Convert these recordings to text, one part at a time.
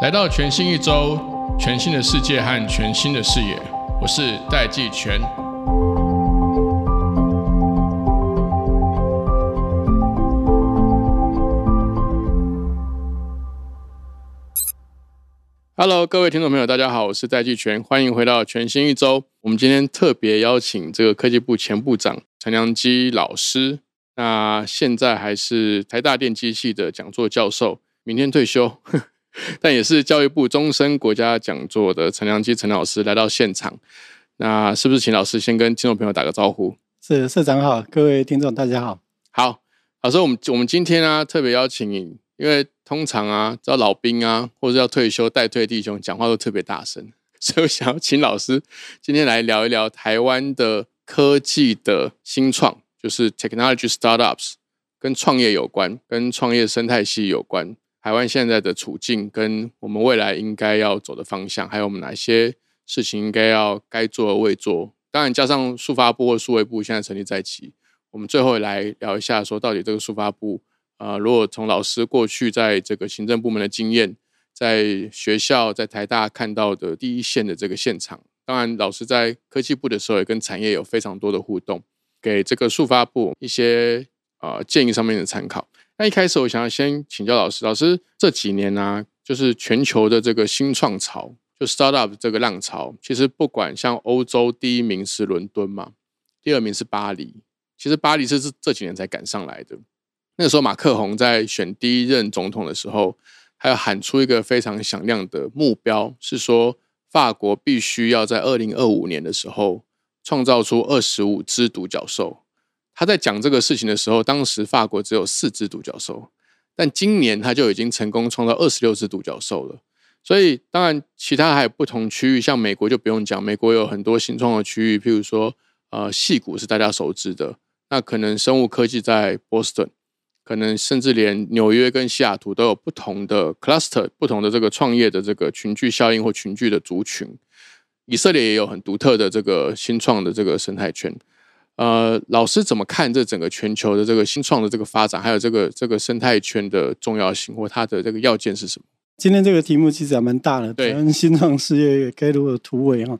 来到全新一周，全新的世界和全新的视野，我是戴季全。Hello，各位听众朋友，大家好，我是戴季全，欢迎回到全新一周。我们今天特别邀请这个科技部前部长陈良基老师，那现在还是台大电机系的讲座教授，明天退休，但也是教育部终身国家讲座的陈良基陈老师来到现场。那是不是请老师先跟听众朋友打个招呼？是社长好，各位听众大家好。好，老师，我们我们今天呢特别邀请你，因为通常啊，叫老兵啊，或者要退休待退弟兄讲话都特别大声。所以我想要请老师今天来聊一聊台湾的科技的新创，就是 technology startups，跟创业有关，跟创业生态系有关。台湾现在的处境跟我们未来应该要走的方向，还有我们哪些事情应该要该做而未做。当然，加上数发部或数位部现在成立在即，我们最后来聊一下，说到底这个数发部，呃，如果从老师过去在这个行政部门的经验。在学校，在台大看到的第一线的这个现场，当然老师在科技部的时候也跟产业有非常多的互动，给这个速发部一些呃建议上面的参考。那一开始我想要先请教老师，老师这几年呢，就是全球的这个新创潮，就 startup 这个浪潮，其实不管像欧洲第一名是伦敦嘛，第二名是巴黎，其实巴黎是这这几年才赶上来的。那个时候马克宏在选第一任总统的时候。还要喊出一个非常响亮的目标，是说法国必须要在二零二五年的时候创造出二十五只独角兽。他在讲这个事情的时候，当时法国只有四只独角兽，但今年他就已经成功创造二十六只独角兽了。所以，当然其他还有不同区域，像美国就不用讲，美国有很多新创的区域，譬如说呃，戏谷是大家熟知的，那可能生物科技在波士顿。可能甚至连纽约跟西雅图都有不同的 cluster，不同的这个创业的这个群聚效应或群聚的族群。以色列也有很独特的这个新创的这个生态圈。呃，老师怎么看这整个全球的这个新创的这个发展，还有这个这个生态圈的重要性或它的这个要件是什么？今天这个题目其实还蛮大的，对，新创事业该如何突围哈？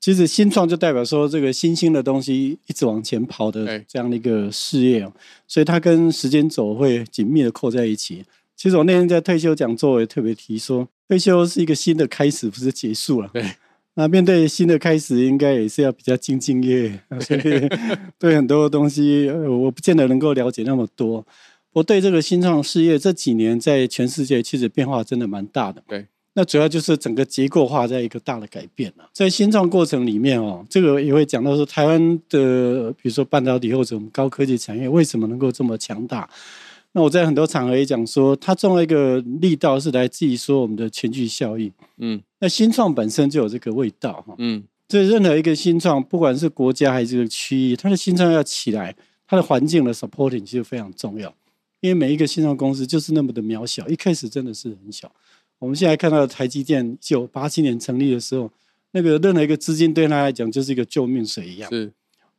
其实新创就代表说这个新兴的东西一直往前跑的这样的一个事业，所以它跟时间轴会紧密的扣在一起。其实我那天在退休讲座也特别提说，退休是一个新的开始，不是结束了。对，那面对新的开始，应该也是要比较兢兢业业。所以对很多东西，我不见得能够了解那么多。我对这个新创事业这几年在全世界其实变化真的蛮大的。对。那主要就是整个结构化在一个大的改变了，在新创过程里面哦，这个也会讲到说，台湾的比如说半导体或者我们高科技产业为什么能够这么强大？那我在很多场合也讲说，它重要一个力道是来自于说我们的全聚效应。嗯，那新创本身就有这个味道哈。嗯，所以任何一个新创，不管是国家还是这个区域，它的新创要起来，它的环境的 supporting 其实非常重要，因为每一个新创公司就是那么的渺小，一开始真的是很小。我们现在看到台积电，一九八七年成立的时候，那个任何一个资金对他来讲就是一个救命水一样。是，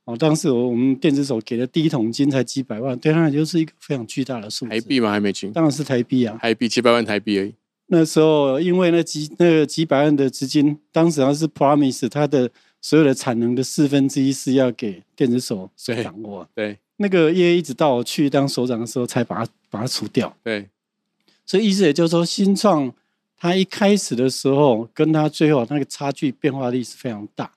哦，当时我我们电子手给的第一桶金才几百万，对他来就是一个非常巨大的数字。台币吗？还没清？当然是台币啊。台币几百万台币而已。那时候因为那几那个几百万的资金，当时好像是 Promise 它的所有的产能的四分之一是要给电子手掌握。对。那个业一直到我去当首长的时候，才把它把它除掉。对。所以意思也就是说，新创。它一开始的时候，跟它最后那个差距变化力是非常大。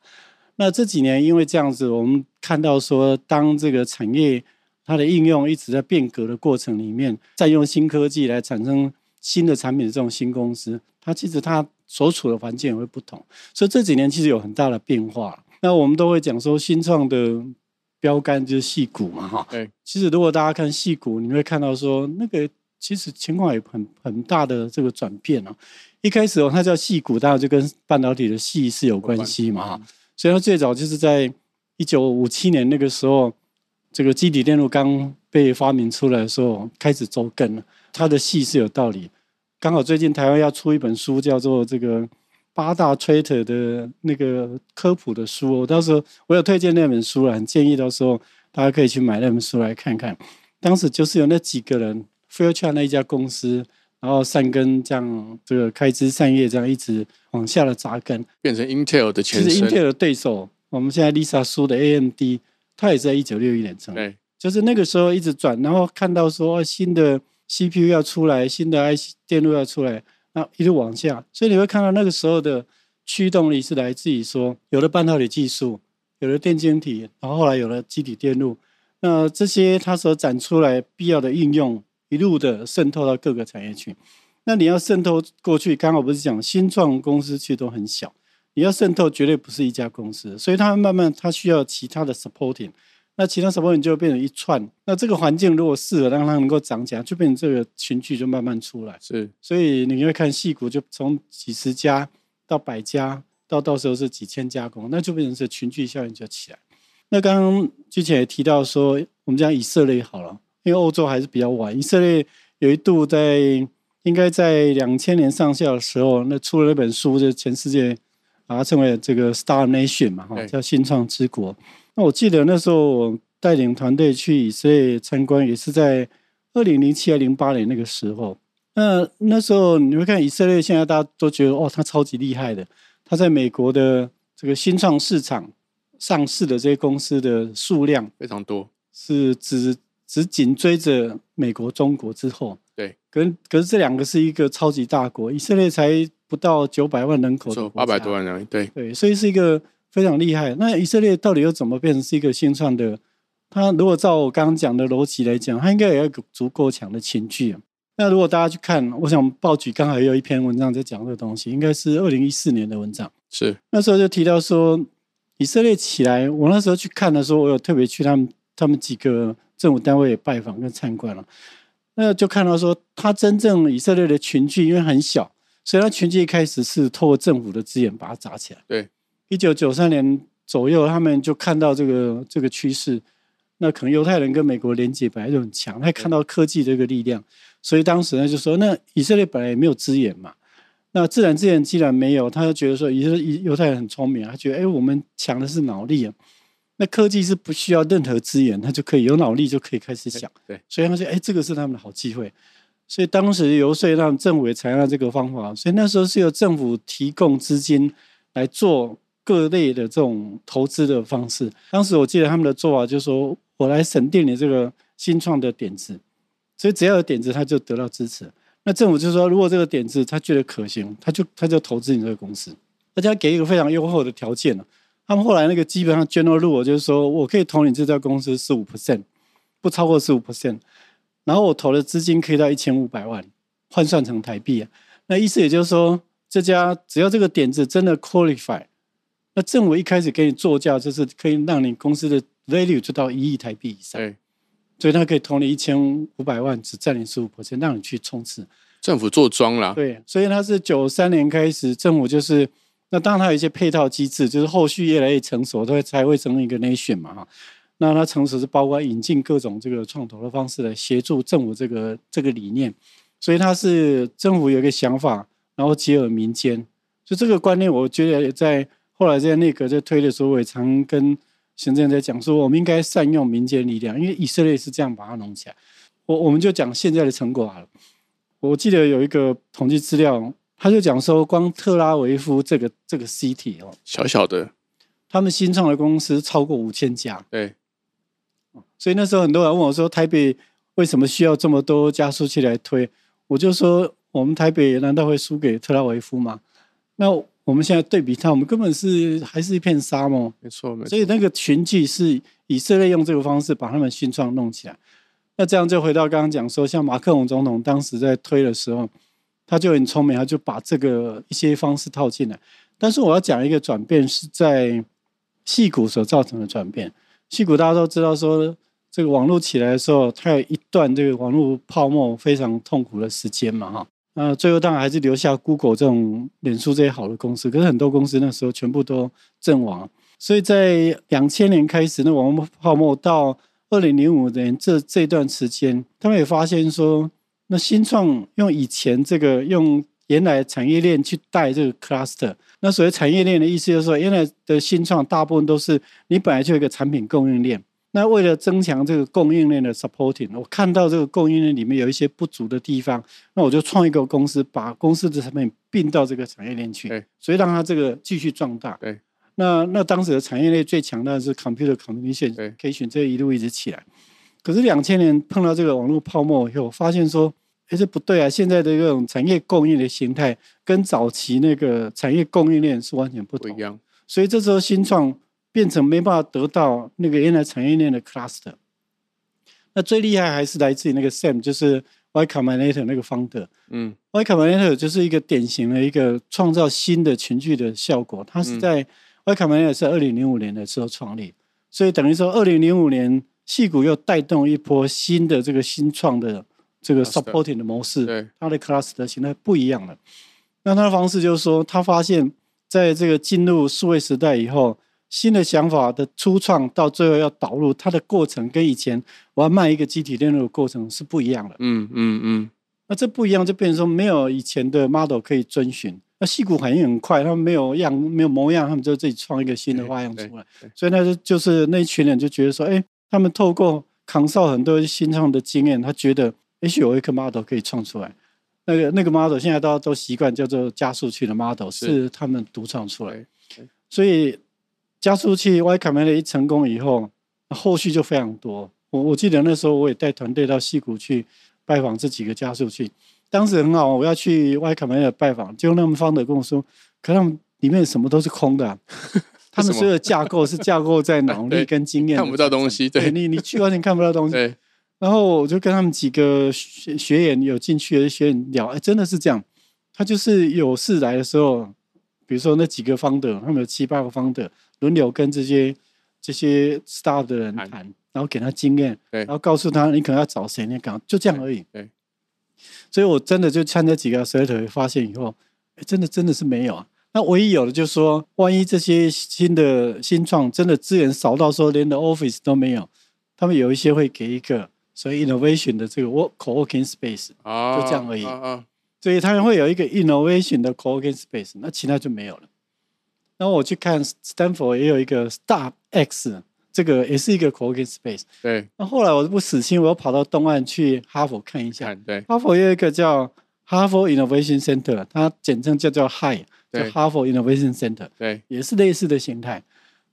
那这几年因为这样子，我们看到说，当这个产业它的应用一直在变革的过程里面，再用新科技来产生新的产品的这种新公司，它其实它所处的环境也会不同。所以这几年其实有很大的变化。那我们都会讲说，新创的标杆就是细股嘛，哈。对。其实如果大家看细股，你会看到说那个。其实情况也很很大的这个转变啊！一开始哦，它叫细股，当然就跟半导体的细是有关系嘛哈。所以它最早就是在一九五七年那个时候，这个基底电路刚被发明出来的时候，开始周更了。它的戏是有道理。刚好最近台湾要出一本书，叫做这个八大 traitor 的那个科普的书，我到时候我有推荐那本书了，很建议到时候大家可以去买那本书来看看。当时就是有那几个人 f a i r c h a r 那一家公司，然后善根这样这个开枝散叶，这样一直往下的扎根，变成 Intel 的前身。是 Intel 的对手，我们现在 Lisa 输的 AMD，它也是在一九六一年成立。对，就是那个时候一直转，然后看到说新的 CPU 要出来，新的 IC 电路要出来，那一路往下，所以你会看到那个时候的驱动力是来自于说有了半导体技术。有了电晶体，然后后来有了基体电路，那这些它所展出来必要的应用，一路的渗透到各个产业去。那你要渗透过去，刚好不是讲新创公司其实都很小，你要渗透绝对不是一家公司，所以它慢慢它需要其他的 supporting，那其他 supporting 就变成一串。那这个环境如果适合让它能够长起来，就变成这个群聚就慢慢出来。是，所以你会看细股就从几十家到百家。到到时候是几千家工，那就变成是群聚效应就起来。那刚刚之前也提到说，我们讲以色列好了，因为欧洲还是比较晚。以色列有一度在应该在两千年上下的时候，那出了那本书，就全世界把它称为这个 Star Nation 嘛，哈，叫新创之国。那我记得那时候我带领团队去以色列参观，也是在二零零七还零八年那个时候。那那时候你会看以色列，现在大家都觉得哦，它超级厉害的。它在美国的这个新创市场上市的这些公司的数量非常多，是只只紧追着美国、中国之后。对，可可是这两个是一个超级大国，以色列才不到九百万人口，八百多万人，对对，所以是一个非常厉害。那以色列到底又怎么变成是一个新创的？它如果照我刚刚讲的逻辑来讲，它应该有一个足够强的情绪。那如果大家去看，我想报举刚好也有一篇文章在讲这个东西，应该是二零一四年的文章。是那时候就提到说，以色列起来，我那时候去看的时候，我有特别去他们他们几个政府单位拜访跟参观了。那就看到说，他真正以色列的群聚因为很小，所以他群聚一开始是透过政府的资源把它砸起来。对，一九九三年左右，他们就看到这个这个趋势。那可能犹太人跟美国连接本来就很强，他看到科技这个力量。所以当时呢，就说那以色列本来也没有资源嘛，那自然资源既然没有，他就觉得说，以色列犹太人很聪明，他觉得哎，我们强的是脑力啊，那科技是不需要任何资源，他就可以有脑力就可以开始想。对，所以他说，哎，这个是他们的好机会。所以当时游说让政府也采纳这个方法，所以那时候是由政府提供资金来做各类的这种投资的方式。当时我记得他们的做法就是说，我来审定你这个新创的点子。所以只要有点子，他就得到支持。那政府就说，如果这个点子他觉得可行，他就他就投资你这个公司。大家给一个非常优厚的条件了。他们后来那个基本上 general rule 就是说我可以投你这家公司十五 percent，不超过十五 percent。然后我投的资金可以到一千五百万，换算成台币啊。那意思也就是说，这家只要这个点子真的 qualify，那政府一开始给你作价就是可以让你公司的 value 就到一亿台币以上。所以他可以投你一千五百万，只占领十五 percent，让你去冲刺。政府做庄啦。对，所以他是九三年开始，政府就是那当然它有一些配套机制，就是后续越来越成熟，它才会成为一个 nation 嘛哈。那它成熟是包括引进各种这个创投的方式来协助政府这个这个理念。所以它是政府有一个想法，然后结合民间，就这个观念，我觉得在后来在内阁在推的时候，我也常跟。行政在讲说，我们应该善用民间力量，因为以色列是这样把它弄起来。我我们就讲现在的成果好了。我记得有一个统计资料，他就讲说，光特拉维夫这个这个 city 哦，小小的，他们新创的公司超过五千家。对。所以那时候很多人问我说，台北为什么需要这么多加速器来推？我就说，我们台北难道会输给特拉维夫吗？那。我们现在对比它，我们根本是还是一片沙漠。没错，没错。所以那个群聚是以色列用这个方式把他们新创弄起来。那这样就回到刚刚讲说，像马克龙总统当时在推的时候，他就很聪明，他就把这个一些方式套进来。但是我要讲一个转变，是在戏骨所造成的转变。戏骨大家都知道，说这个网络起来的时候，它有一段这个网络泡沫非常痛苦的时间嘛，哈。那最后当然还是留下 Google 这种、脸书这些好的公司，可是很多公司那时候全部都阵亡。所以在两千年开始，那网络泡沫到二零零五年这这段时间，他们也发现说，那新创用以前这个用原来产业链去带这个 cluster，那所谓产业链的意思就是说，原来的新创大部分都是你本来就有一个产品供应链。那为了增强这个供应链的 supporting，我看到这个供应链里面有一些不足的地方，那我就创一个公司，把公司的产品并到这个产业链去对，所以让它这个继续壮大。对，那那当时的产业链最强大的是 computer communication，对可以选这一路一直起来。可是两千年碰到这个网络泡沫以后，发现说，哎，这不对啊！现在的这种产业供应的形态跟早期那个产业供应链是完全不同不一。样，所以这时候新创变成没办法得到那个原来产业链的 cluster。那最厉害还是来自于那个 Sam，就是 Y Combinator 那个 founder。嗯 Y Combinator 就是一个典型的一个创造新的群聚的效果。它是在、Y Combinator 是二零零五年的时候创立，所以等于说二零零五年戏谷又带动一波新的这个新创的这个 supporting 的模式。对，它的 class 的形态不一样了。那他的方式就是说，他发现在这个进入数位时代以后，新的想法的初创到最后要导入，它的过程跟以前我要卖一个集体链路的过程是不一样的。嗯嗯嗯，那这不一样，就变成说没有以前的 model 可以遵循。那戏骨反应很快，他们没有样没有模样，他们就自己创一个新的花样出来。所以那就就是那一群人就觉得说，哎，他们透过扛少很多新创的经验，他觉得也许有一个 model 可以创出来。那个那个 model 现在大家都习惯叫做加速器的 model，是是他们独创出来。所以加速器 Y Combinator 一成功以后，后续就非常多。我我记得那时候我也带团队到溪谷去拜访这几个加速器，当时很好，我要去 Y Combinator 拜访，结果他们方的跟我说，可他们里面什么都是空的啊、他们所有的架构是架构在脑力跟经验看不到东西，对对你你去完全看不到东西。对，然后我就跟他们几个学学员有进去的学员聊，哎，真的是这样。他就是有事来的时候，比如说那几个方的，他们有七八个方的，轮流跟这些这些 staff 的人谈谈，然后给他经验，然后告诉他你可能要找谁，你赶就这样而已。对，所以我真的就参加几个 s e t 发现以后，哎，真的真的是没有啊。那唯一有的就是说，万一这些新的新创真的资源少到说连的 office 都没有，他们有一些会给一个所以 innovation 的这个 work co-working space，啊，就这样而已啊啊，所以他们会有一个 innovation 的 co-working space，那其他就没有了。然后我去看 Stanford 也有一个 Star X，这个也是一个 co-working space。对，那后来我不死心，我又跑到东岸去哈佛看一下。对哈佛有一个叫哈佛 Innovation Center，它简称叫做 HI，叫对哈佛 Innovation Center。对，也是类似的形态。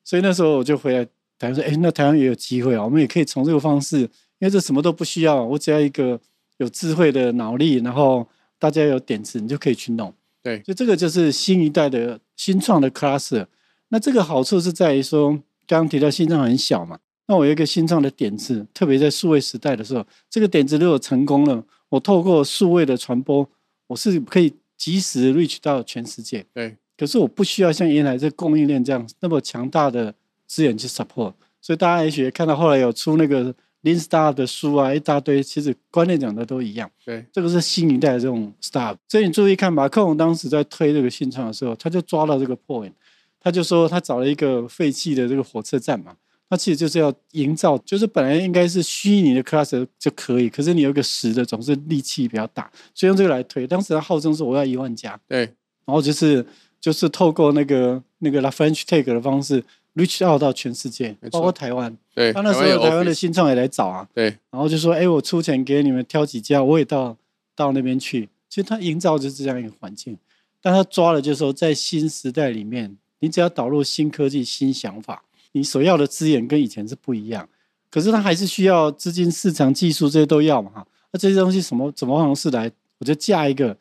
所以那时候我就回来台湾说：“哎，那台湾也有机会啊，我们也可以从这个方式，因为这什么都不需要，我只要一个有智慧的脑力，然后大家有点子，你就可以去弄。”对就这个就是新一代的新创的 cluster。那这个好处是在于说，刚刚提到新创很小嘛，那我有一个新创的点子，特别在数位时代的时候，这个点子如果成功了，我透过数位的传播，我是可以及时 reach 到全世界。对，可是我不需要像原来这供应链这样那么强大的资源去 support，所以大家也许看到后来有出那个 Lean Star 的书啊，一大堆，其实观念讲的都一样。对，这个是新一代的这种 Star，所以你注意看，马克龙当时在推这个信创的时候，他就抓到这个 point，他就说他找了一个废弃的这个火车站嘛，他其实就是要营造，就是本来应该是虚拟的 cluster 就可以，可是你有一个实的，总是力气比较大，所以用这个来推。当时他号称说我要一万家，对，然后就是就是透过那个那个 La French Take 的方式 reach out 到全世界包括台湾。对，他那时候台湾的新创也来找啊，对，然后就说：“哎，我出钱给你们挑几家，我也到到那边去。”其实他营造就是这样一个环境，但他抓了，就是说在新时代里面，你只要导入新科技、新想法，你所要的资源跟以前是不一样。可是它还是需要资金、市场、技术这些都要嘛哈。那这些东西什么怎么方式来？我就架一个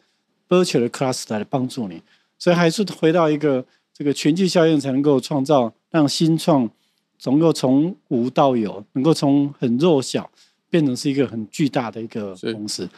virtual 的 cluster 来帮助你。所以还是回到一个这个群聚效应，才能够创造让新创能够从无到有，能够从很弱小变成是一个很巨大的一个公司。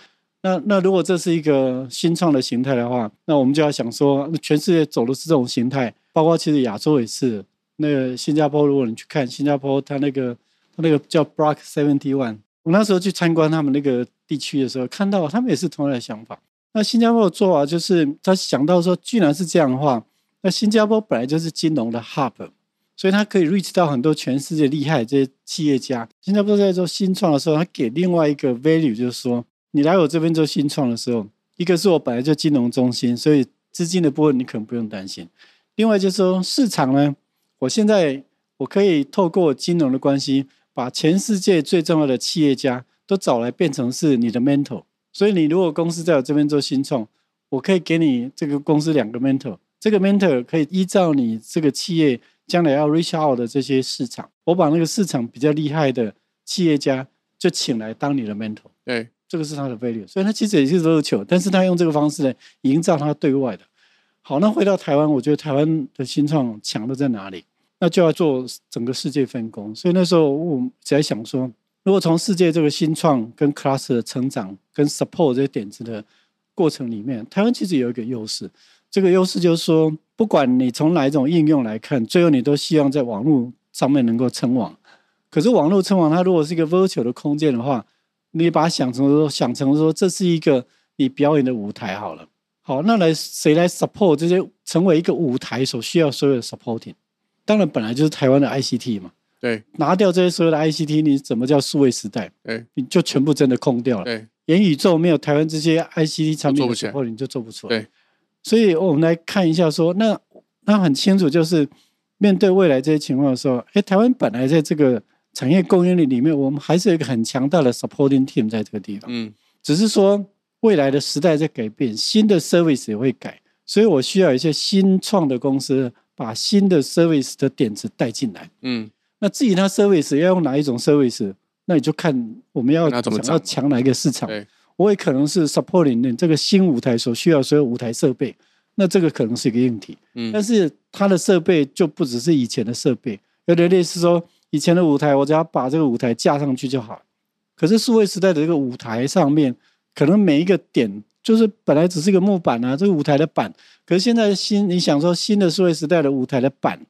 那那如果这是一个新创的形态的话，那我们就要想说，那全世界走的是这种形态，包括其实亚洲也是。那个新加坡，如果你去看新加坡，它那个它那个叫 Block Seventy One，我那时候去参观他们那个地区的时候，看到他们也是同样的想法。那新加坡的做法就是，他想到说，既然是这样的话，那新加坡本来就是金融的 hub，所以它可以 reach 到很多全世界厉害的这些企业家。新加坡在做新创的时候，他给另外一个 value，就是说，你来我这边做新创的时候，一个是我本来就金融中心，所以资金的部分你可能不用担心。另外就是说，市场呢，我现在我可以透过金融的关系，把全世界最重要的企业家都找来，变成是你的 mentor。所以你如果公司在我这边做新创，我可以给你这个公司两个 mentor，这个 mentor 可以依照你这个企业将来要 reach out 的这些市场，我把那个市场比较厉害的企业家就请来当你的 mentor。对，这个是他的 value，所以他其实也是都求，但是他用这个方式呢，营造他对外的。好，那回到台湾，我觉得台湾的新创强的在哪里？那就要做整个世界分工。所以那时候我在想说，如果从世界这个新创跟 class 的成长跟 support 这些点子的过程里面，台湾其实有一个优势。这个优势就是说，不管你从哪一种应用来看，最后你都希望在网络上面能够称王。可是网络称王，它如果是一个 virtual 的空间的话，你把它想成说，想成说这是一个你表演的舞台好了。好，那来谁来 support 这些成为一个舞台所需要所有的 supporting？当然，本来就是台湾的 ICT 嘛。对，拿掉这些所有的 ICT，你怎么叫数位时代？对，你就全部真的空掉了。对，元宇宙没有台湾这些 ICT 产品做不起来 support，你就做不出来。对，所以我们来看一下，说那那很清楚，就是面对未来这些情况的时候，哎，台湾本来在这个产业供应链里面，我们还是有一个很强大的 supporting team 在这个地方。嗯，只是说未来的时代在改变，新的 service 也会改，所以我需要一些新创的公司把新的 service 的点子带进来。嗯，那至于它 service 要用哪一种 service，那你就看我们要想要抢哪一个市场。我也可能是 supporting 你这个新舞台所需要所有舞台设备，那这个可能是一个硬体。嗯但是它的设备就不只是以前的设备，有点类似说以前的舞台，我只要把这个舞台架上去就好。可是数位时代的这个舞台上面，可能每一个点就是本来只是一个木板啊，这个舞台的板，可是现在新你想说新的数位时代的舞台的板，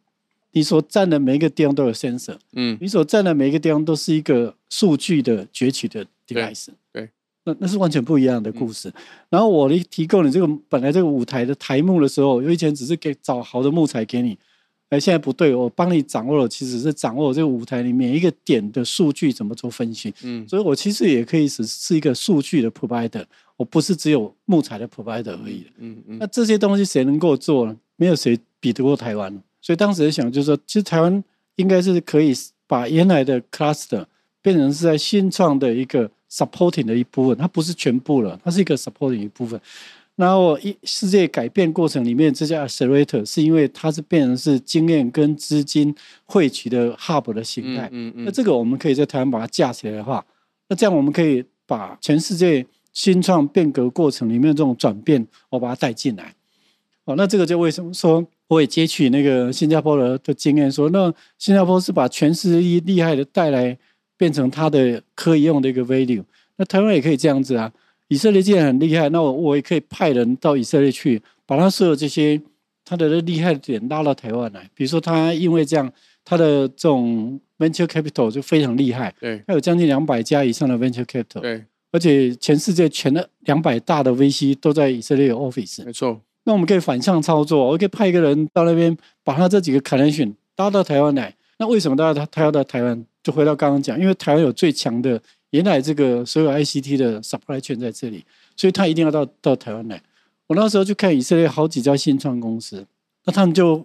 你所站的每一个地方都有 sensor，嗯，你所站的每一个地方都是一个数据的攫取的 device，对。那那是完全不一样的故事。然后我提供你这个本来这个舞台的台幕的时候，有以前只是给找好的木材给你，哎，现在不对，我帮你掌握了，其实是掌握这个舞台里面一个点的数据怎么做分析。嗯，所以我其实也可以是是一个数据的 provider，我不是只有木材的 provider 而已的。嗯嗯那这些东西谁能够做呢？没有谁比得过台湾。所以当时在想，就是说，其实台湾应该是可以把原来的 cluster 变成是在新创的一个 supporting 的一部分，它不是全部了，它是一个 supporting 一部分。然后一世界改变过程里面，这家 accelerator 是因为它是变成是经验跟资金汇集的 hub 的形态。嗯嗯那这个我们可以在台湾把它架起来的话，那这样我们可以把全世界新创变革过程里面这种转变，我把它带进来。哦，那这个就为什么说我也接取那个新加坡的的经验说，那新加坡是把全世界厉害的带来，变成它的可以用的一个 value。那台湾也可以这样子啊。以色列既然很厉害，那我我也可以派人到以色列去，把他所有这些他的厉害的点拉到台湾来。比如说，他因为这样，他的这种 venture capital 就非常厉害，对他有将近两百家以上的 venture capital，对，而且全世界全的两百大的 VC 都在以色列有 office。没错，那我们可以反向操作，我可以派一个人到那边，把他这几个 connection 拉到台湾来。那为什么大家他他要到台湾？就回到刚刚讲，因为台湾有最强的原来这个所有 ICT 的 supply chain 在这里，所以他一定要到到台湾来。我那时候去看以色列好几家新创公司，那他们就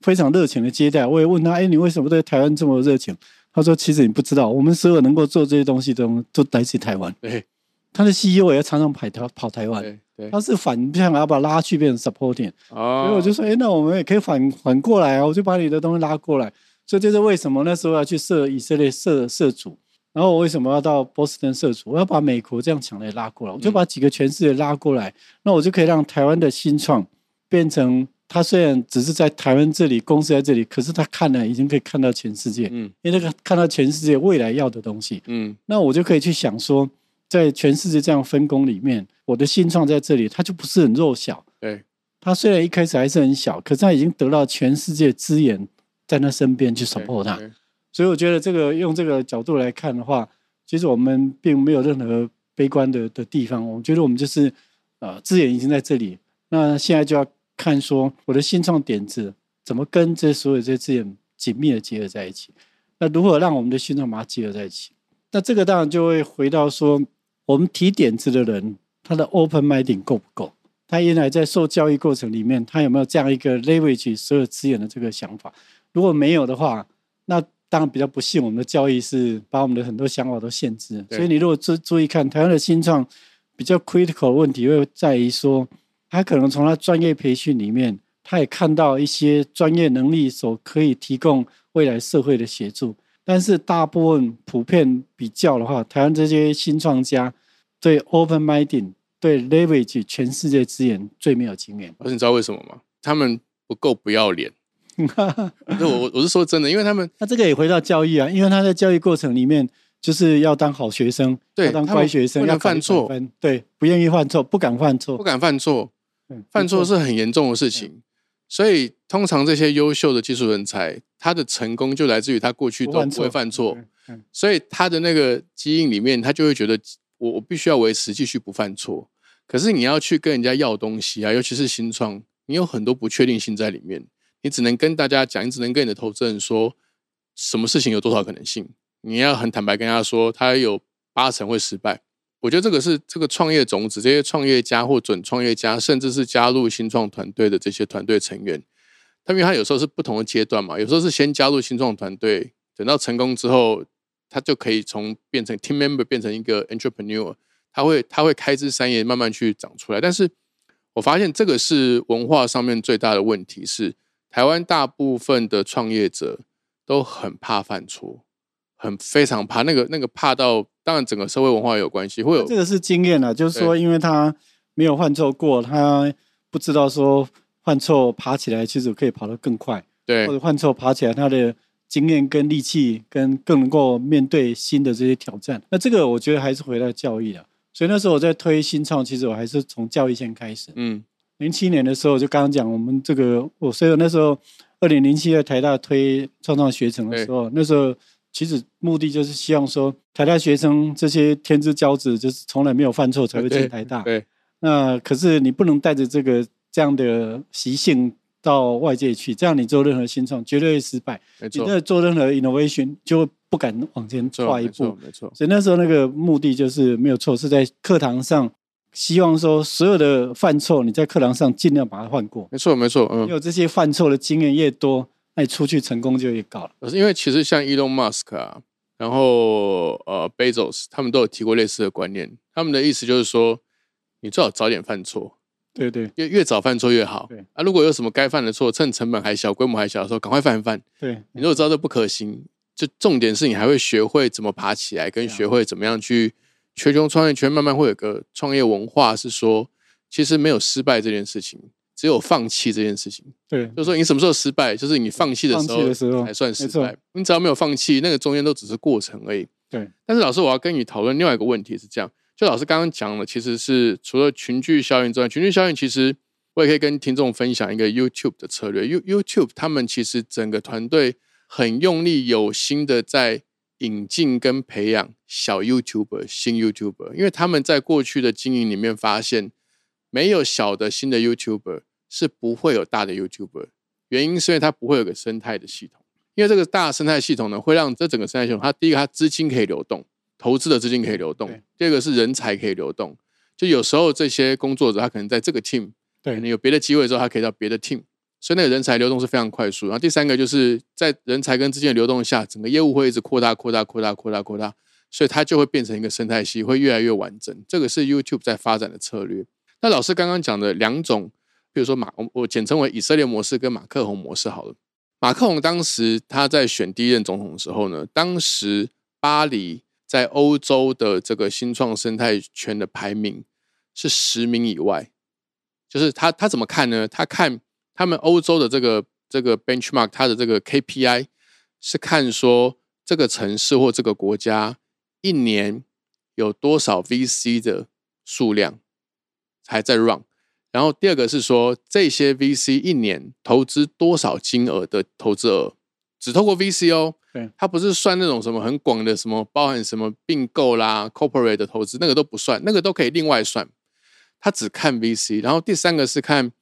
非常热情的接待。我也问他：“哎，你为什么对台湾这么热情？”他说：“其实你不知道，我们所有能够做这些东西的都来自台湾。对他的 CEO 也要常常跑台跑台湾，他是反向要把他拉去变成 supporting。哦，所以我就说，哎，那我们也可以反反过来啊，我就把你的东西拉过来。所以这是为什么那时候要去设以色列设设组，然后我为什么要到波士顿设组？我要把美国这样强烈拉过来，我就把几个全世界拉过来，那我就可以让台湾的新创变成，他虽然只是在台湾这里公司在这里，可是他看了已经可以看到全世界，嗯。因为那个看到全世界未来要的东西，嗯。那我就可以去想说，在全世界这样分工里面，我的新创在这里，它就不是很弱小。对，它虽然一开始还是很小，可是它已经得到全世界资源在他身边去 support 它。所以我觉得这个用这个角度来看的话，其实我们并没有任何悲观的的地方。我觉得我们就是呃资源已经在这里，那现在就要看说我的新创点子怎么跟这所有这些资源紧密的结合在一起。那如何让我们的新创把它结合在一起？那这个当然就会回到说，我们提点子的人他的 open minding 够不够？他原来在受教育过程里面，他有没有这样一个 leverage 所有资源的这个想法？如果没有的话，那当然比较不幸，我们的教育是把我们的很多想法都限制。对所以你如果注注意看台湾的新创，比较 critical 的问题会在于说，他可能从他专业培训里面，他也看到一些专业能力所可以提供未来社会的协助。但是大部分普遍比较的话，台湾这些新创家对 open minding、对 leverage 全世界资源最没有经验。而且你知道为什么吗？他们不够不要脸。那我我我是说真的，因为他们那这个也回到教育啊，因为他在教育过程里面就是要当好学生，要当对他们乖学生，不能要犯错100分，对，不愿意犯错，不敢犯错不，敢犯错，嗯犯错是很严重的事情。所以通常这些优秀的技术人才，他的成功就来自于他过去都不会犯错，所以他的那个基因里面，他就会觉得我我必须要维持继续不犯错。可是你要去跟人家要东西啊，尤其是新创，你有很多不确定性在里面，你只能跟大家讲，你只能跟你的投资人说，什么事情有多少可能性，你要很坦白跟他说，他有八成会失败。我觉得这个是这个创业种子，这些创业家或准创业家，甚至是加入新创团队的这些团队成员，他因为他有时候是不同的阶段嘛，有时候是先加入新创团队，等到成功之后，他就可以从变成 team member 变成一个 entrepreneur，他会他会开枝散叶，慢慢去长出来。但是我发现这个是文化上面最大的问题是，台湾大部分的创业者都很怕犯错，很非常怕那个那个怕到，当然整个社会文化也有关系，会有这个是经验啊，就是说，因为他没有犯错过，他不知道说犯错爬起来其实可以跑得更快，对或者犯错爬起来他的经验跟力气跟更能够面对新的这些挑战。那这个我觉得还是回到教育了。所以那时候我在推新创，其实我还是从教育先开始。嗯零七年的时候，就刚刚讲我们这个，我所以那时候二零零七在台大推创创学程的时候，那时候其实目的就是希望说，台大学生这些天之骄子，就是从来没有犯错才会进台大。对那可是你不能带着这个这样的习性到外界去，这样你做任何新创绝对会失败。你在做任何 innovation 就不敢往前跨一步没错。没错，所以那时候那个目的就是没有错，是在课堂上希望说所有的犯错，你在课堂上尽量把它犯过。没错没错，嗯你。有这些犯错的经验越多，那你出去成功就越高了。可是因为其实像 Elon Musk 啊，然后呃 Bezos 他们都有提过类似的观念，他们的意思就是说，你最好早点犯错，对对越越早犯错越好对。啊，如果有什么该犯的错，趁成本还小、规模还小的时候，赶快犯一犯。对，你如果知道这不可行，就重点是你还会学会怎么爬起来，跟学会怎么样去全球创业圈慢慢会有个创业文化，是说其实没有失败这件事情，只有放弃这件事情。对就是说你什么时候失败，就是你放弃的时候候才算失败。你只要没有放弃，那个中间都只是过程而已。对但是老师，我要跟你讨论另外一个问题是这样，就老师刚刚讲了，其实是除了群聚效应之外，群聚效应其实我也可以跟听众分享一个 YouTube 的策略。You YouTube 他们其实整个团队很用力、有心的在引进跟培养小 YouTuber、新 YouTuber，因为他们在过去的经营里面发现，没有小的新的 YouTuber 是不会有大的 YouTuber，原因是因为它不会有个生态的系统。因为这个大生态系统呢，会让这整个生态系统，它第一个它资金可以流动，投资的资金可以流动；第二个是人才可以流动。就有时候这些工作者他可能在这个 team，可能有别的机会之后，他可以到别的 team，所以那个人才流动是非常快速。然后第三个就是在人才跟资金的流动下，整个业务会一直扩大、扩大、扩大、扩大、扩大，所以它就会变成一个生态系，会越来越完整。这个是 YouTube 在发展的策略。那老师刚刚讲的两种，比如说马，我我简称为以色列模式跟马克宏模式好了。马克宏当时他在选第一任总统的时候呢，当时巴黎在欧洲的这个新创生态圈的排名是十名以外，就是他他怎么看呢？他看他们欧洲的这个这个 benchmark，它的这个 KPI 是看说这个城市或这个国家一年有多少 VC 的数量还在 run。然后第二个是说，这些 VC 一年投资多少金额的投资额，只透过 VC 哦，对，它不是算那种什么很广的什么包含什么并购啦、corporate 的投资，那个都不算，那个都可以另外算。他只看 VC，然后第三个是看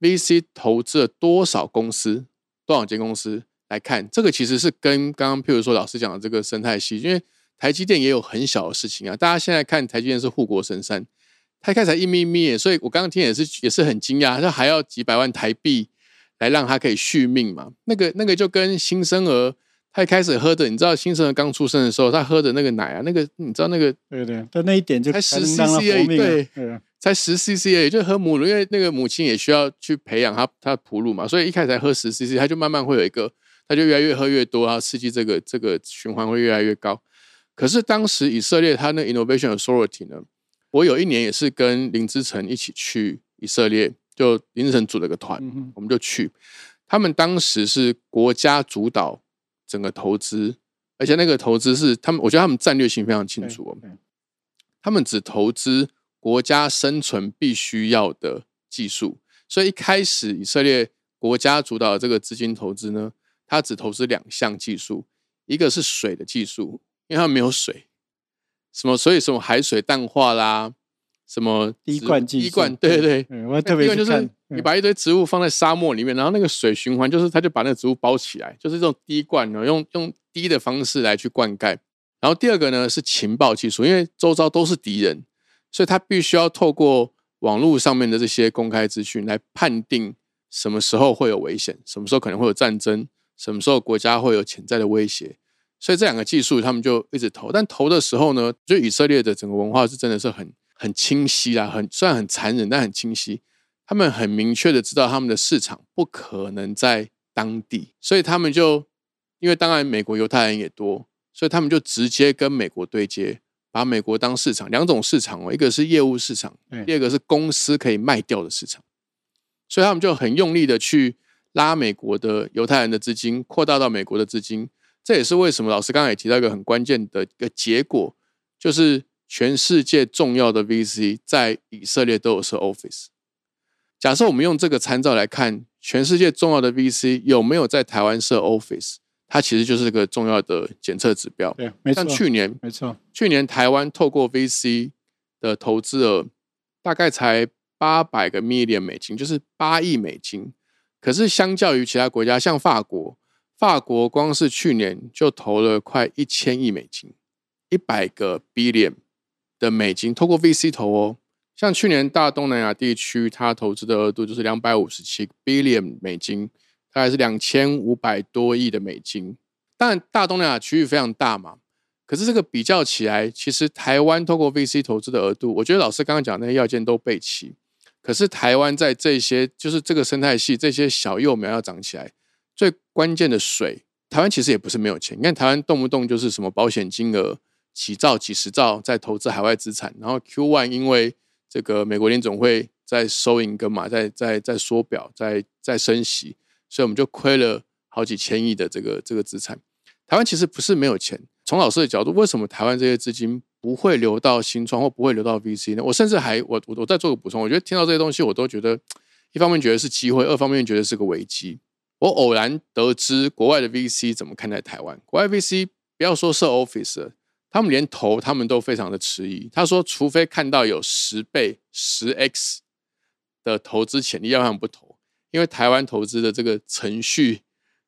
VC 投资了多少公司、多少间公司来看，这个其实是跟刚刚譬如说老师讲的这个生态系，因为台积电也有很小的事情啊，大家现在看台积电是护国神山。他一开始才一咪咪，所以我刚刚听也是也是很惊讶，他还要几百万台币来让他可以续命嘛？那个那个就跟新生儿他一开始喝的，你知道新生儿刚出生的时候，他喝的那个奶啊，那个你知道那个对对，但那一点就才10能让他 cc 而已活命啊对才十 CC 而已，就喝母乳，因为那个母亲也需要去培养他他哺乳嘛，所以一开始才喝十 CC，她就慢慢会有一个，她就越来越喝越多，然后刺激这个这个循环会越来越高。可是当时以色列它那 Innovation Authority 呢，我有一年也是跟林之晨一起去以色列，就林之晨组了个团，嗯我们就去。他们当时是国家主导整个投资，而且那个投资是他们，我觉得他们战略性非常清楚他们只投资国家生存必须要的技术，所以一开始以色列国家主导的这个资金投资呢，它只投资两项技术，一个是水的技术，因为它没有水，什么所以什么海水淡化啦，什么滴灌技术滴灌，对。对对，嗯我特别那就是你把一堆植物放在沙漠里面，然后那个水循环，就是它就把那个植物包起来，就是这种滴灌呢，用用滴的方式来去灌溉。然后第二个呢是情报技术，因为周遭都是敌人，所以他必须要透过网络上面的这些公开资讯来判定什么时候会有危险，什么时候可能会有战争，什么时候国家会有潜在的威胁。所以这两个技术他们就一直投，但投的时候呢，就以色列的整个文化是真的是很很清晰啦，很虽然很残忍，但很清晰。他们很明确的知道他们的市场不可能在当地，所以他们就因为当然美国犹太人也多，所以他们就直接跟美国对接，把美国当市场，两种市场哦，一个是业务市场，第二个是公司可以卖掉的市场，所以他们就很用力的去拉美国的犹太人的资金，扩大到美国的资金。这也是为什么老师刚才也提到一个很关键的一个结果，就是全世界重要的 VC 在以色列都有设 office。假设我们用这个参照来看，全世界重要的 VC 有没有在台湾设 office，它其实就是个重要的检测指标。对，没错像，去年，没错，去年台湾透过 VC 的投资额大概才八百个 million 美金，就是八亿美金。可是相较于其他国家，像法国，法国光是去年就投了快一千亿美金，一百个 billion 的美金，透过 VC 投哦。像去年大东南亚地区，它投资的额度就是两百五十七 billion 美金，大概是两千五百多亿的美金。当然，大东南亚区域非常大嘛，可是这个比较起来，其实台湾透过 VC 投资的额度，我觉得老师刚刚讲的那些要件都备齐。可是台湾在这些就是这个生态系这些小幼苗要长起来，最关键的水，台湾其实也不是没有钱。你看台湾动不动就是什么保险金额几兆、几十兆在投资海外资产，然后 Q one 因为这个美国联总会在收银根嘛，在在在缩表，在在升息，所以我们就亏了好几千亿的这个这个资产。台湾其实不是没有钱。从老师的角度，为什么台湾这些资金不会流到新创或不会流到 VC 呢？我甚至还我我我再做个补充，我觉得听到这些东西，我都觉得一方面觉得是机会，二方面觉得是个危机。我偶然得知国外的 VC 怎么看待台湾，国外 VC 不要说设 office，他们连投他们都非常的迟疑。他说，除非看到有十倍、十 x 的投资潜力，要不然不投，因为台湾投资的这个程序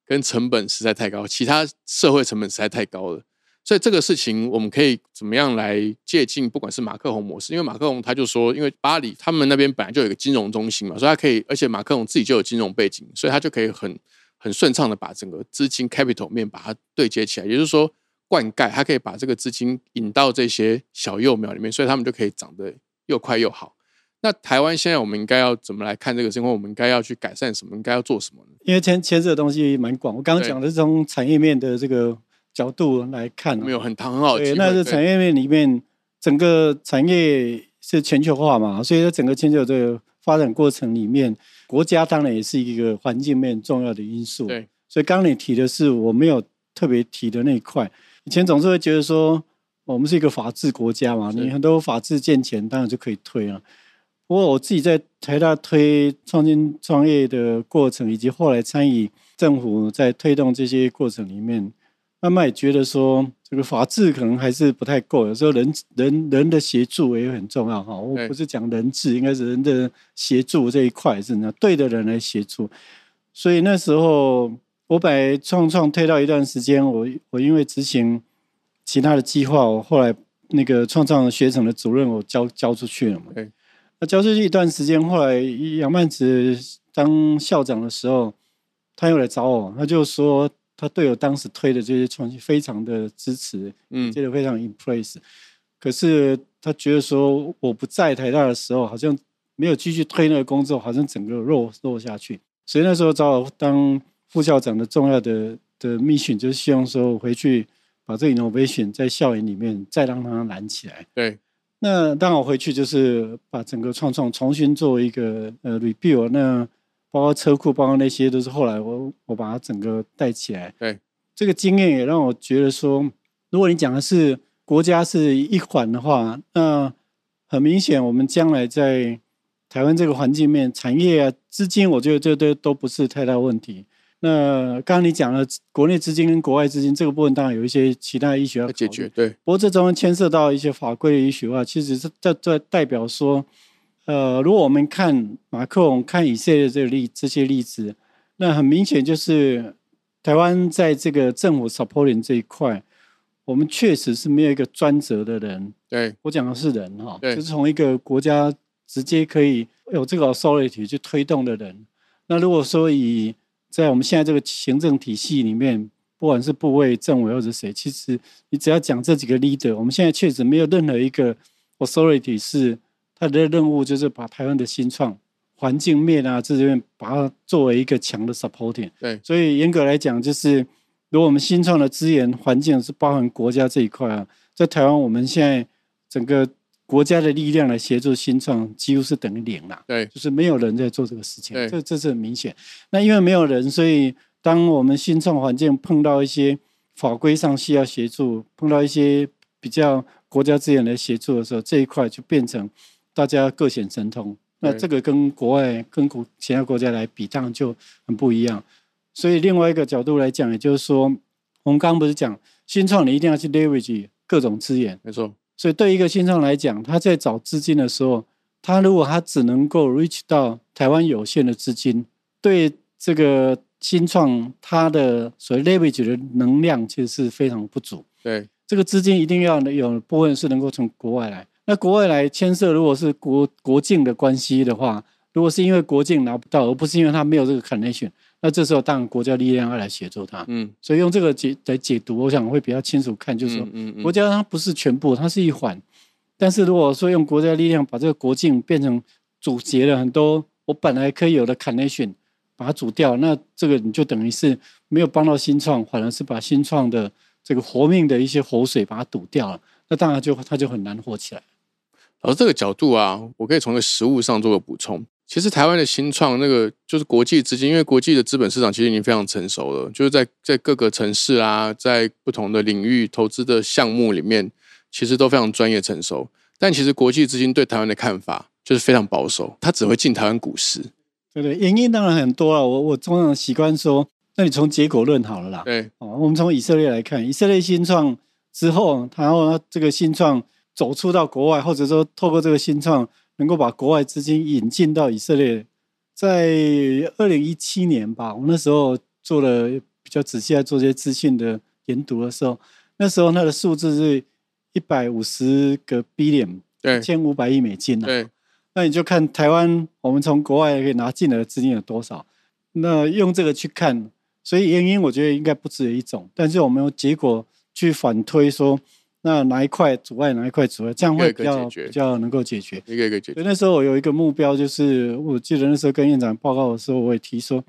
跟成本实在太高，其他社会成本实在太高了。所以这个事情我们可以怎么样来借鉴？不管是马克宏模式，因为马克宏他就说，因为巴黎他们那边本来就有一个金融中心嘛，所以他可以，而且马克宏自己就有金融背景，所以他就可以很很顺畅的把整个资金 capital 面把它对接起来，也就是说灌溉，它可以把这个资金引到这些小幼苗里面，所以他们就可以长得又快又好。那台湾现在我们应该要怎么来看这个情况？我们应该要去改善什么？应该要做什么呢？因为牵牵涉的东西蛮广。我刚刚对讲的是从产业面的这个角度来看啊，没有很很好对，会，那是产业面里面，整个产业是全球化嘛，所以在整个全球这个发展过程里面，国家当然也是一个环境面重要的因素。对，所以刚刚你提的是我没有特别提的那一块，以前总是会觉得说我们是一个法治国家嘛，你很多法治健全，当然就可以推了。不过我自己在台大推创新创业的过程，以及后来参与政府在推动这些过程里面，慢慢也觉得说，这个法治可能还是不太够，有时候人人人的协助也很重要哈。我不是讲人治，应该是人的协助这一块是那对的人来协助。所以那时候我把创创推到一段时间，我我因为执行其他的计划，我后来那个创创学程的主任我交交出去了嘛。那交出去一段时间，后来杨曼子当校长的时候，他又来找我，他就说他对我当时推的这些创新非常的支持，嗯觉得非常 impress。可是他觉得说我不在台大的时候，好像没有继续推那个工作，好像整个落落下去。所以那时候找我当副校长的重要的的 mission 就是希望说我回去把这个 innovation 在校园里面再让它燃起来。对，那当然我回去就是把整个创创重新做一个呃 review，那包括车库，包括那些都是后来我我把它整个带起来。对，这个经验也让我觉得说，如果你讲的是国家是一环的话，那很明显我们将来在台湾这个环境面，产业啊、资金，我觉得这都都不是太大问题。那刚刚你讲了国内资金跟国外资金这个部分，当然有一些其他的医学要解决，对，不过这中间牵涉到一些法规的医学化，其实是这这代表说，呃，如果我们看马克龙、看以色列这个例这些例子，那很明显就是台湾在这个政府 supporting 这一块，我们确实是没有一个专责的人。对，我讲的是人哈，就是从一个国家直接可以有这个 authority 去推动的人。那如果说以在我们现在这个行政体系里面，不管是部委、政委或者谁，其实你只要讲这几个 leader，我们现在确实没有任何一个 authority 是他的任务就是把台湾的新创环境面啊这边把它作为一个强的 supporting。对，所以严格来讲，就是如果我们新创的资源环境是包含国家这一块啊，在台湾我们现在整个国家的力量来协助新创，几乎是等于零啦。对，就是没有人在做这个事情，对这这是很明显。那因为没有人，所以当我们新创环境碰到一些法规上需要协助，碰到一些比较国家资源来协助的时候，这一块就变成大家各显神通。那对这个跟国外、跟国其他国家来比，当然就很不一样。所以另外一个角度来讲，也就是说，我们刚刚不是讲新创，你一定要去 leverage 各种资源。没错，所以对一个新创来讲，他在找资金的时候，他如果他只能够 reach 到台湾有限的资金，对这个新创它的所谓 leverage 的能量其实是非常不足。对，这个资金一定要有部分是能够从国外来。那国外来牵涉，如果是国国境的关系的话，如果是因为国境拿不到，而不是因为他没有这个 connection，那这时候当然国家力量要来协助他。嗯，所以用这个解来解读，我想会比较清楚看，就是说。嗯嗯国家它不是全部，它是一环。但是如果说用国家力量把这个国境变成阻截了很多我本来可以有的 connection，把它阻掉，那这个你就等于是没有帮到新创，反而是把新创的这个活命的一些活水把它堵掉了。那当然就它就很难活起来。老师这个角度啊，我可以从个实物上做个补充。其实台湾的新创那个就是国际资金，因为国际的资本市场其实已经非常成熟了，就是在在各个城市啊，在不同的领域投资的项目里面，其实都非常专业成熟。但其实国际资金对台湾的看法就是非常保守，它只会进台湾股市。对不对？原因当然很多了。我我通常习惯说，那你从结果论好了啦。对哦，我们从以色列来看，以色列新创之后，然后呢，这个新创走出到国外，或者说透过这个新创，能够把国外资金引进到以色列。在二零一七年吧，我那时候做了比较仔细在做这些资讯的研读的时候，那时候它的数字是一百五十个 billion，对一千五百亿美金啊。对那你就看台湾，我们从国外可以拿进来的资金有多少？那用这个去看，所以原因我觉得应该不止一种，但是我们用结果去反推说，那哪一块阻碍，哪一块阻碍，这样会比较比较能够解决。一个一个解决。所以那时候我有一个目标，就是我记得那时候跟院长报告的时候，我也提说，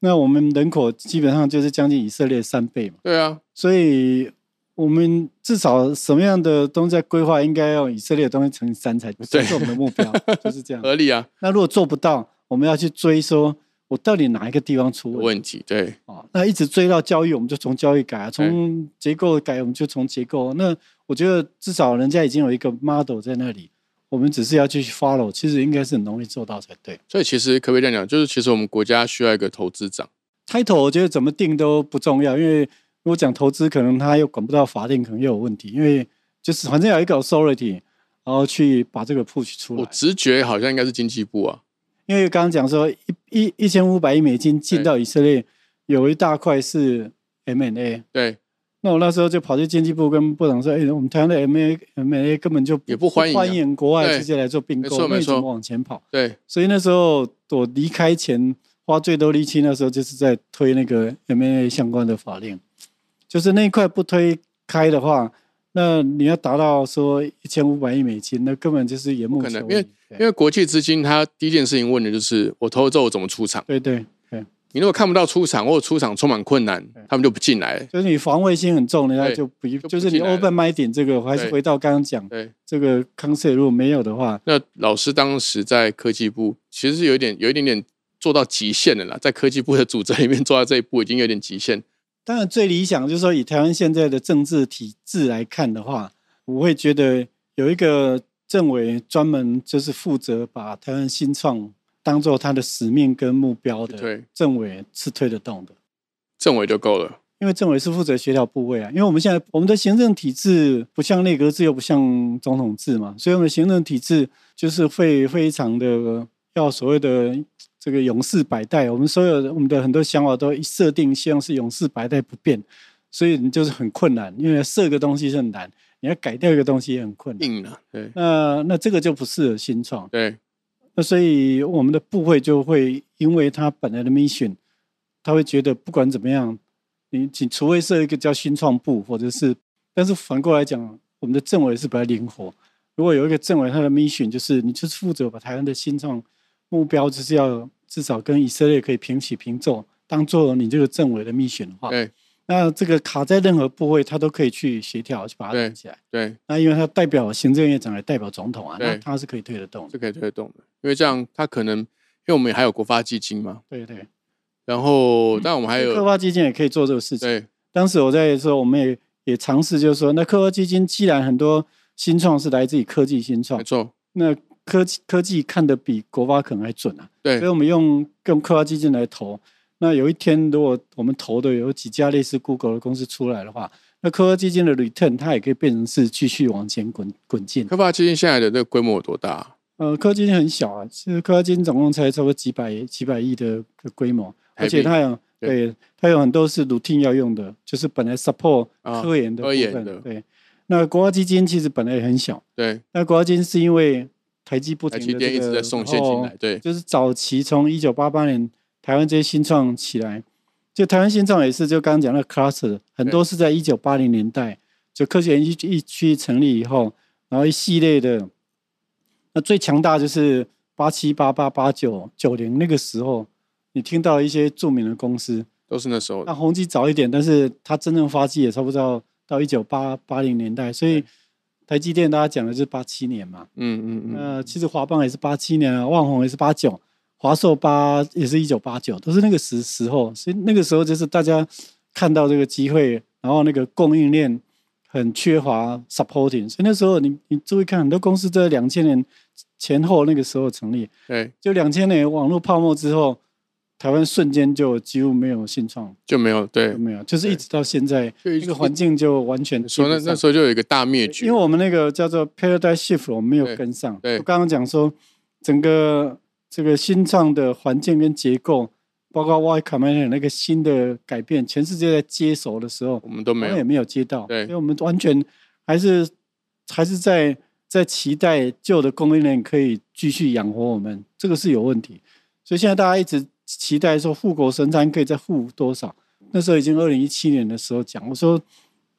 那我们人口基本上就是将近以色列三倍嘛，对啊，所以我们至少什么样的东西在规划，应该要以色列的东西乘以三才对才是我们的目标，就是这样。合理啊，那如果做不到，我们要去追说，我到底哪一个地方出有问题。对啊？那一直追到教育，我们就从教育改啊；从结构改，我们就从结构。那我觉得至少人家已经有一个 model 在那里，我们只是要继续 follow，其实应该是很容易做到才对。所以其实可不可以这样讲？就是其实我们国家需要一个投资长。title 我觉得怎么定都不重要，因为如果讲投资，可能他又管不到法定，可能又有问题。因为就是反正有一个 authority，然后去把这个 push 出来。我直觉好像应该是经济部啊。因为刚刚讲说一一一千五百亿美金进到以色列，有一大块是 M&A。对，那我那时候就跑去经济部跟部长说：“哎、我们台湾的 M&A M&A 根本就也不欢迎啊。欢迎国外直接来做并购，那没错你怎么往前跑。对，？”所以那时候我离开前，花最多力气那时候就是在推那个 M&A 相关的法令，就是那一块不推开的话，那你要达到说一千五百亿美金，那根本就是眼目可能因为矣。因为国际资金，它第一件事情问的就是我投了之后我怎么出场。对对对，你如果看不到出场，或者出场充满困难，他们就不进来。就是你防卫心很重，人家就不不就是你 open minded 这个，我还是回到刚刚讲对，这个 concept，如果没有的话，那老师当时在科技部，其实是有一点有一点点做到极限的啦，在科技部的组织里面做到这一步，已经有点极限。当然最理想就是说以台湾现在的政治体制来看的话，我会觉得有一个政委专门就是负责把台湾新创当做他的使命跟目标的对，政委是推得动的。政委就够了。因为政委是负责协调部位啊，因为我们现在我们的行政体制不像内阁制，又不像总统制嘛，所以我们的行政体制就是会非常的要所谓的这个永世百代。我们所有的我们的很多想法都一设定，希望是永世百代不变，所以你就是很困难，因为设个东西是很难，你要改掉一个东西也很困难。硬了，对那那这个就不适合新创。对那所以我们的部会就会因为他本来的 mission，他会觉得不管怎么样，你请除非设一个叫新创部，或者是，但是反过来讲，我们的政委是比较灵活。如果有一个政委，他的 mission 就是你就是负责把台湾的新创目标，就是要至少跟以色列可以平起平坐，当做你这个政委的 mission 的话，对那这个卡在任何部位，他都可以去协调，去把它对揽起来。对，那因为他代表行政院长，也代表总统啊，那对他是可以推得动的。是可以推得动的。因为这样，他可能因为我们还有国发基金嘛，对对。然后但我们还有科有发基金也可以做这个事情。对当时我在说，我们也也尝试，就是说，那科发基金既然很多新创是来自于科技新创没，错，那科技科技看得比国发可能还准啊，所以我们用用科发基金来投。那有一天，如果我们投的有几家类似 Google 的公司出来的话，那科发基金的 return 它也可以变成是继续往前滚滚进。科发基金现在的这个规模有多大？呃，科发基金很小啊，其实科发基金总共才差不多几百几百亿的的规模，而且它有对对它有很多是 routine 要用的，就是本来 support 啊科研的部分。科研的对，那国发基金其实本来也很小，对，那国发基金是因为台积不台积停的、这个、电一直在送现金来，哦对就是早期从一九八八年台湾这些新创起来，就台湾新创也是，就刚刚讲那个 cluster，很多是在一九八零年代就科学园区一区成立以后，然后一系列的，那最强大就是八七、八八、八九、九零那个时候，你听到一些著名的公司，都是那时候那宏基早一点，但是它真正发迹也差不多到到一九八八零年代，所以对台积电大家讲的就是八七年嘛，嗯嗯嗯，呃，其实华邦也是八七年啊，万宏也是八九，华硕八也是一九八九，都是那个时时候，所以那个时候就是大家看到这个机会，然后那个供应链很缺乏 supporting，所以那时候你你注意看，很多公司在两千年前后那个时候成立，对，就两千年网络泡沫之后，台湾瞬间就几乎没有新创，就没有对。就，没有，就是一直到现在，就一那个环境就完全说那那时候就有一个大灭绝，因为我们那个叫做 paradigm shift，我们没有跟上。对。我刚刚讲说，整个这个新创的环境跟结构，包括 Y Combinator 那个新的改变，全世界在接手的时候，我们都没有，我们也没有接到，对。所以我们完全还是还是在在期待旧的供应链可以继续养活我们，这个是有问题。所以现在大家一直期待说护国神山可以再护多少？那时候已经二零一七年的时候讲，我说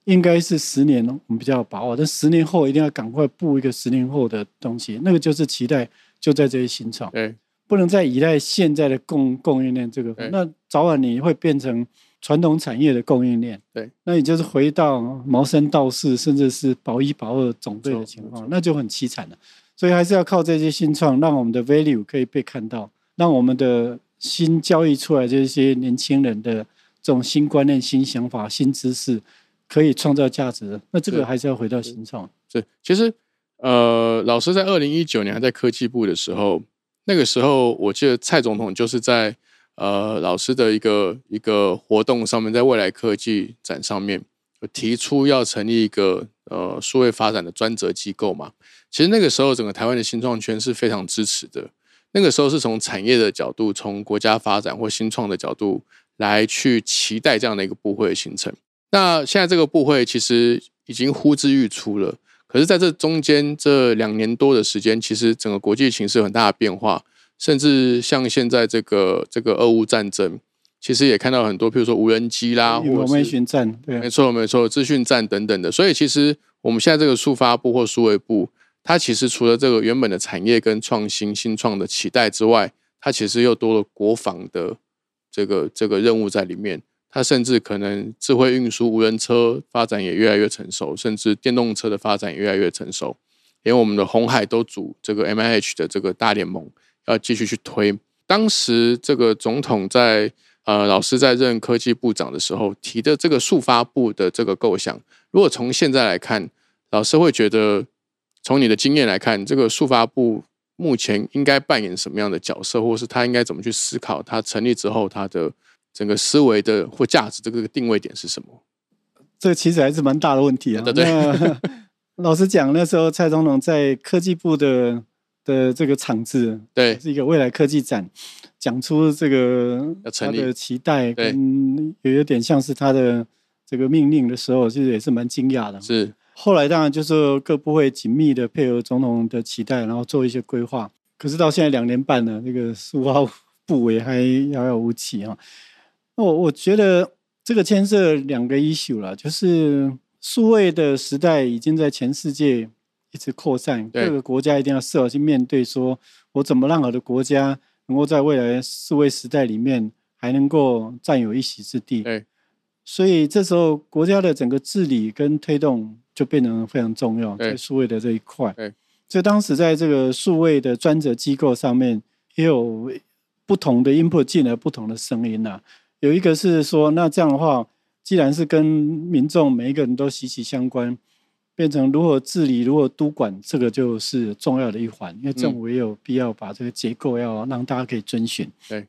应该是十年我们比较有把握，但十年后一定要赶快布一个十年后的东西，那个就是期待就在这些新创。对不能再依赖现在的供供应链这个，那早晚你会变成传统产业的供应链。对，那你就是回到茅山道士，甚至是保一保二总队的情况，那就很凄惨了。所以还是要靠这些新创，让我们的 value 可以被看到，让我们的新交易出来这些年轻人的这种新观念、新想法、新知识，可以创造价值。那这个还是要回到新创。是，其实呃，老师在二零一九年还在科技部的时候，那个时候我记得蔡总统就是在呃老师的一个一个活动上面，在未来科技展上面提出要成立一个呃数位发展的专责机构嘛。其实那个时候整个台湾的新创圈是非常支持的。那个时候是从产业的角度，从国家发展或新创的角度来去期待这样的一个部会的形成。那现在这个部会其实已经呼之欲出了。可是，在这中间这两年多的时间，其实整个国际形势有很大的变化，甚至像现在这个这个俄乌战争，其实也看到很多，譬如说无人机啦，或者是巡战，对，没错没错，资讯站等等的。所以其实我们现在这个数发部或数位部，它其实除了这个原本的产业跟创新新创的期待之外，它其实又多了国防的这个这个任务在里面。它甚至可能智慧运输、无人车发展也越来越成熟，甚至电动车的发展也越来越成熟。连我们的红海都组这个 M I H 的这个大联盟，要继续去推。当时这个总统在呃老师在任科技部长的时候提的这个速发部的这个构想，如果从现在来看，老师会觉得从你的经验来看，这个速发部目前应该扮演什么样的角色，或是他应该怎么去思考？他成立之后，他的整个思维的或价值这个定位点是什么？这其实还是蛮大的问题啊。对对。老实讲，那时候蔡总统在科技部的的这个场子，对，是一个未来科技展，讲出这个他的期待，跟有有点像是他的这个命令的时候，其实也是蛮惊讶的。是。后来当然就是各部会紧密的配合总统的期待，然后做一些规划。可是到现在两年半了，那个数发部委还遥遥无期啊。那我我觉得这个牵涉两个 issue 了，就是数位的时代已经在全世界一直扩散，各个国家一定要设好去面对，说我怎么让我的国家能够在未来数位时代里面还能够占有一席之地。对，所以这时候国家的整个治理跟推动就变得非常重要，在数位的这一块。对，所以当时在这个数位的专责机构上面也有不同的 input 进来不同的声音呐。有一个是说，那这样的话，既然是跟民众每一个人都息息相关，变成如何治理、如何督管，这个就是重要的一环。因为政府也有必要把这个结构要让大家可以遵循。对，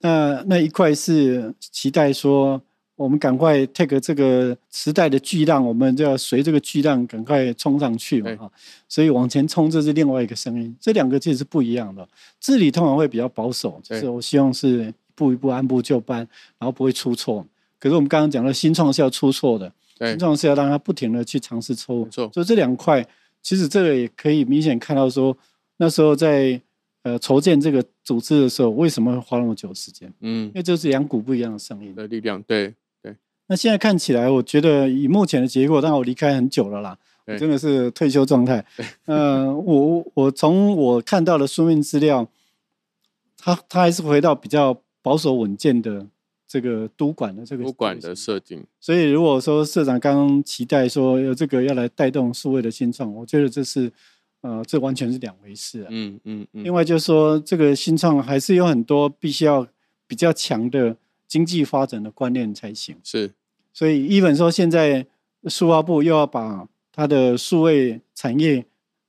那那一块是期待说，我们赶快 take 这个时代的巨浪，我们就要随这个巨浪赶快冲上去嘛！哈，所以往前冲，这是另外一个声音。这两个其实是不一样的。治理通常会比较保守，就是我希望是。一步一步按部就班，然后不会出错。可是我们刚刚讲的新创是要出错的，新创是要让他不停的去尝试错误。所以这两块，其实这个也可以明显看到说，那时候在呃筹建这个组织的时候，为什么会花那么久时间？嗯，因为这是两股不一样的声音的力量。对对。那现在看起来，我觉得以目前的结果，当然我离开很久了啦，真的是退休状态。呃，我我从我看到的书面资料，他他还是回到比较。保守稳健的这个督管的这个督管的设定，所以如果说社长刚刚期待说有这个要来带动数位的新创，我觉得这是呃这完全是两回事。嗯嗯嗯。另外就是说这个新创还是有很多必须要比较强的经济发展的观念才行。是。所以一本说现在数发部又要把它的数位产业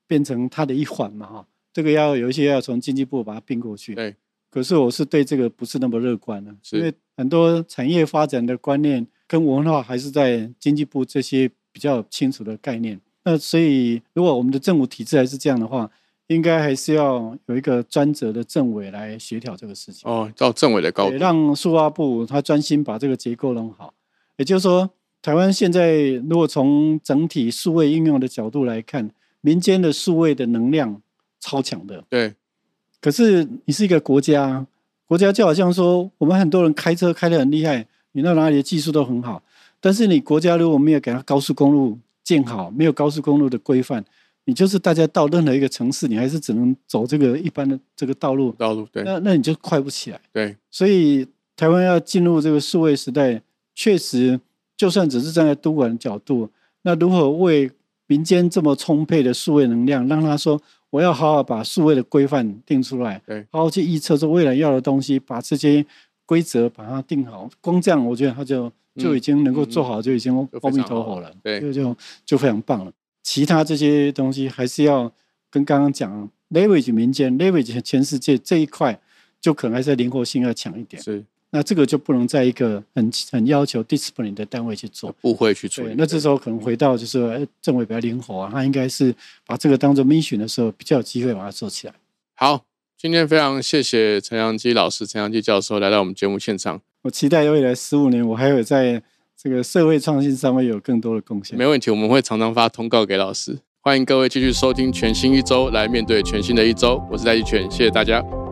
变成它的一环嘛哈，这个要有一些要从经济部把它并过去。对。可是我是对这个不是那么乐观的，因为很多产业发展的观念跟文化还是在经济部这些比较清楚的概念。那所以，如果我们的政府体制还是这样的话，应该还是要有一个专责的政委来协调这个事情。哦，到政委的高度，让数发部他专心把这个结构弄好。也就是说，台湾现在如果从整体数位应用的角度来看，民间的数位的能量超强的。对。可是你是一个国家，国家就好像说，我们很多人开车开得很厉害，你到哪里的技术都很好。但是你国家如果没有给他高速公路建好，没有高速公路的规范，你就是大家到任何一个城市，你还是只能走这个一般的这个道路。道路对。那那你就快不起来。对。所以台湾要进入这个数位时代，确实就算只是站在督管的角度，那如何为民间这么充沛的数位能量，让他说？我要好好把数位的规范定出来，对，好好去预测说未来要的东西，把这些规则把它定好。光这样，我觉得他就就已经能够做好，就已经阿弥陀佛了。对，就就就非常棒了。其他这些东西还是要跟刚刚讲 leverage 民间 leverage 全世界这一块，就可能还是灵活性要强一点。是。那这个就不能在一个很很要求 discipline 的单位去做，不会去做。那这时候可能回到就是政委比较灵活啊，他应该是把这个当做 mission 的时候，比较有机会把它做起来。好，今天非常谢谢陈阳基老师、陈阳基教授来到我们节目现场。我期待未来十五年，我还有在这个社会创新上面有更多的贡献。没问题，我们会常常发通告给老师。欢迎各位继续收听全新一周，来面对全新的一周。我是戴季全，谢谢大家。